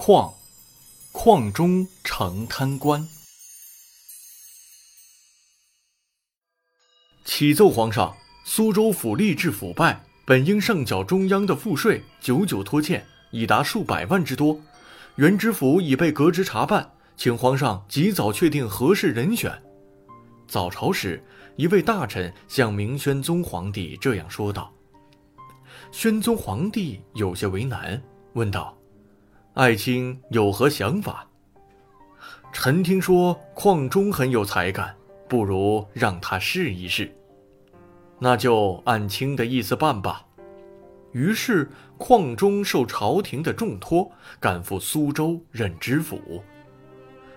矿，矿中成贪官。启奏皇上，苏州府吏治腐败，本应上缴中央的赋税，久久拖欠，已达数百万之多。原知府已被革职查办，请皇上及早确定合适人选。早朝时，一位大臣向明宣宗皇帝这样说道。宣宗皇帝有些为难，问道。爱卿有何想法？臣听说矿中很有才干，不如让他试一试。那就按卿的意思办吧。于是矿中受朝廷的重托，赶赴苏州任知府。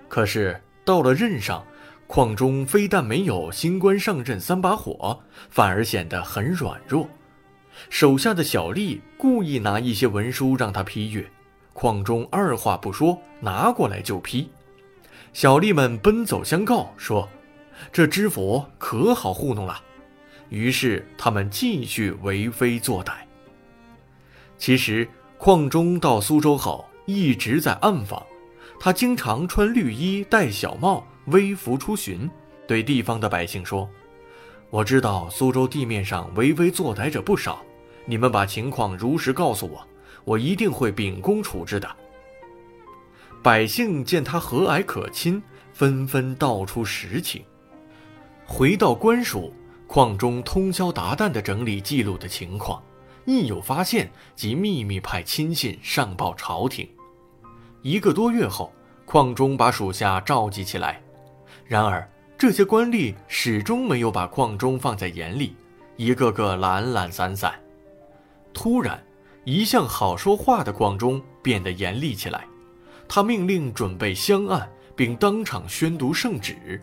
可是到了任上，矿中非但没有新官上任三把火，反而显得很软弱。手下的小吏故意拿一些文书让他批阅。矿中二话不说，拿过来就批。小吏们奔走相告说：“这知府可好糊弄了。”于是他们继续为非作歹。其实矿中到苏州后一直在暗访，他经常穿绿衣戴小帽，微服出巡，对地方的百姓说：“我知道苏州地面上为非作歹者不少，你们把情况如实告诉我。”我一定会秉公处置的。百姓见他和蔼可亲，纷纷道出实情。回到官署，矿中通宵达旦地整理记录的情况，一有发现即秘密派亲信上报朝廷。一个多月后，矿中把属下召集起来，然而这些官吏始终没有把矿中放在眼里，一个个懒懒散散。突然。一向好说话的邝中变得严厉起来，他命令准备香案，并当场宣读圣旨。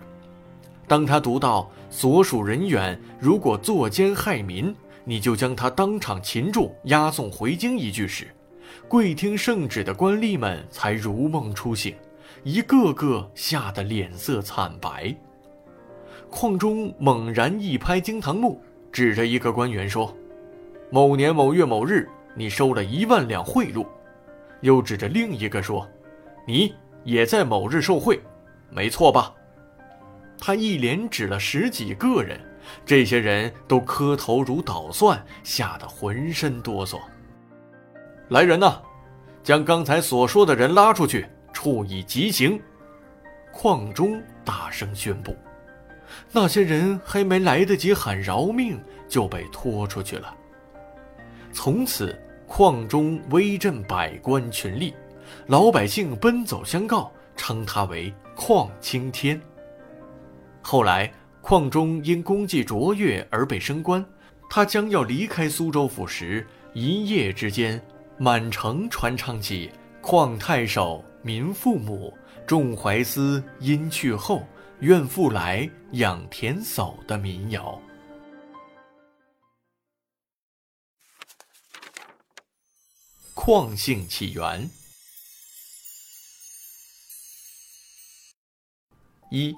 当他读到所属人员如果作奸害民，你就将他当场擒住，押送回京一句时，跪听圣旨的官吏们才如梦初醒，一个个吓得脸色惨白。邝中猛然一拍惊堂木，指着一个官员说：“某年某月某日。”你收了一万两贿赂，又指着另一个说：“你也在某日受贿，没错吧？”他一连指了十几个人，这些人都磕头如捣蒜，吓得浑身哆嗦。来人呐，将刚才所说的人拉出去，处以极刑。矿中大声宣布，那些人还没来得及喊饶命，就被拖出去了。从此。矿中威震百官群吏，老百姓奔走相告，称他为矿青天。后来，矿中因功绩卓越而被升官。他将要离开苏州府时，一夜之间，满城传唱起“矿太守民父母，众怀思因去后，愿复来养田叟”的民谣。矿姓起源。一，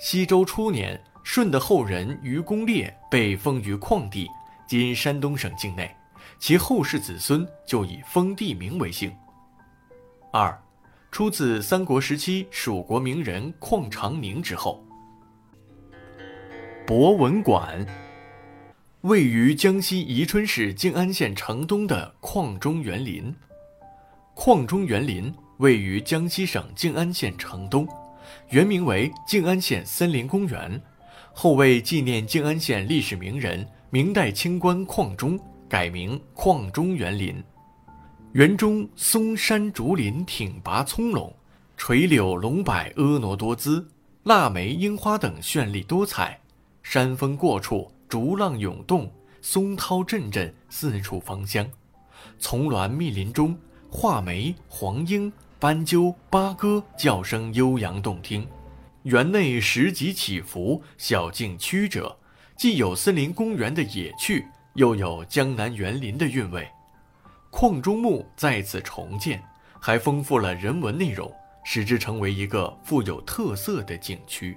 西周初年，舜的后人于公烈被封于矿地，今山东省境内，其后世子孙就以封地名为姓。二，出自三国时期蜀国名人邝长宁之后。博文馆。位于江西宜春市静安县城东的矿中园林，矿中园林位于江西省静安县城东，原名为静安县森林公园，后为纪念静安县历史名人明代清官邝中，改名矿中园林。园中松山竹林挺拔葱茏，垂柳龙柏婀娜多姿，腊梅樱花等绚丽多彩，山峰过处。竹浪涌动，松涛阵阵，四处芳香。丛峦密林中，画眉、黄莺、斑鸠、八哥叫声悠扬动听。园内石级起伏，小径曲折，既有森林公园的野趣，又有江南园林的韵味。矿中墓再次重建，还丰富了人文内容，使之成为一个富有特色的景区。